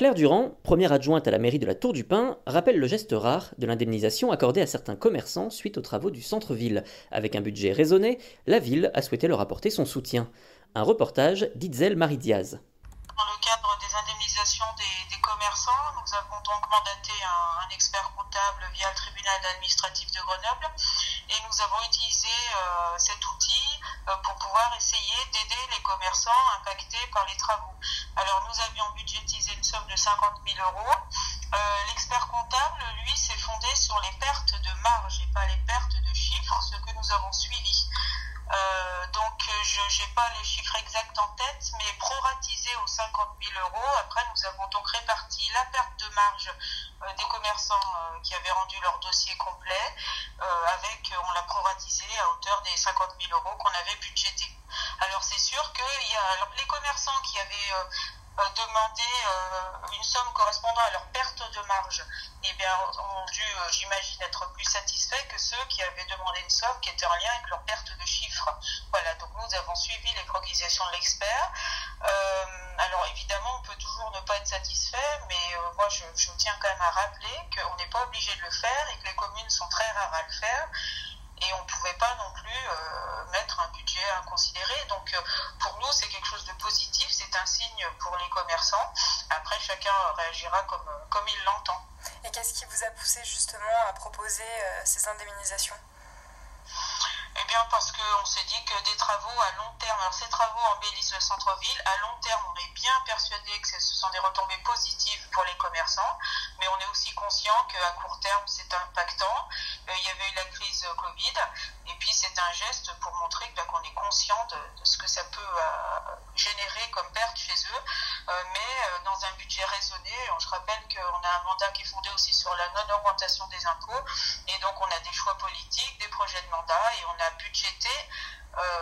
Claire Durand, première adjointe à la mairie de la Tour du Pin, rappelle le geste rare de l'indemnisation accordée à certains commerçants suite aux travaux du centre-ville. Avec un budget raisonné, la ville a souhaité leur apporter son soutien. Un reportage d'Itzel Marie-Diaz. Dans le cadre des indemnisations des, commerçants, nous avons donc mandaté un, expert comptable via le tribunal administratif de Grenoble et nous avons utilisé euh, cet outil euh, pour pouvoir essayer d'aider les commerçants impactés par les travaux. Alors nous avions budgétisé somme de 50 000 euros. Euh, l'expert comptable, lui, s'est fondé sur les pertes de marge et pas les pertes de chiffres, ce que nous avons suivi. Euh, donc je n'ai pas les chiffres exacts en tête, mais proratisé aux 50 000 euros. Après, nous avons donc réparti la perte de marge euh, des commerçants qui avaient rendu leur dossier complet, avec, on l'a proratisé à hauteur des 50 000 euros qu'on avait budgété. Alors c'est sûr que y a, les commerçants qui avaient demander euh, une somme correspondant à leur perte de marge, eh bien, euh, j'imagine, être plus satisfaits que ceux qui avaient demandé une somme qui était en lien avec leur perte de chiffre. Voilà, donc nous avons suivi les préconisations de l'expert. alors évidemment, on peut toujours ne pas être satisfait, mais moi je, je, tiens quand même à rappeler qu'on n'est pas obligé de le faire et que les communes sont très rares à le faire et on ne pouvait pas non plus euh, mettre un budget inconsidéré. Donc euh, pour nous, c'est quelque chose de positif, c'est un signe Après, chacun réagira comme, comme il l'entend. Et qu'est-ce qui vous a poussé justement à proposer euh, ces indemnisations? Eh bien, parce qu'on s'est dit que des travaux à long terme, alors ces travaux embellissent le centre-ville, à long terme, on est bien persuadé que ce sont des retombées positives pour les commerçants, mais on est aussi conscient qu'à court terme, c'est impactant. Dans un budget raisonné. Je rappelle qu'on a un mandat qui est fondé aussi sur la non-augmentation des impôts, et donc on a des choix politiques, des projets de mandat, et on a budgété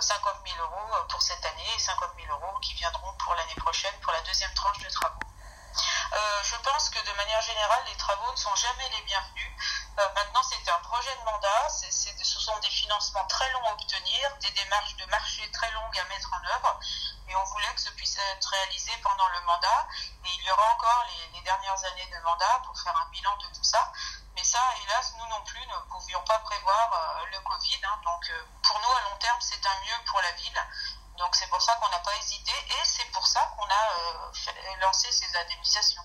50 000 euros pour cette année et 50 000 euros qui viendront pour l'année prochaine pour la deuxième tranche de travaux. Euh, je pense que de manière générale, les travaux ne sont jamais les bienvenus. Euh, maintenant, c'est un projet de mandat, ce sont des financements très longs à obtenir, des démarches de marché très longues à mettre en œuvre, et on voulait que ce puisse être réalisé pendant le mandat. Et il y aura encore les, dernières années de mandat pour faire un bilan de tout ça. Mais ça, hélas, nous non plus ne pouvions pas prévoir euh, le Covid. Hein. donc, euh, pour nous, à long terme, c'est un mieux pour la ville. Donc, c'est pour ça qu'on n'a pas hésité et c'est pour ça qu'on a lancé ces indemnisations.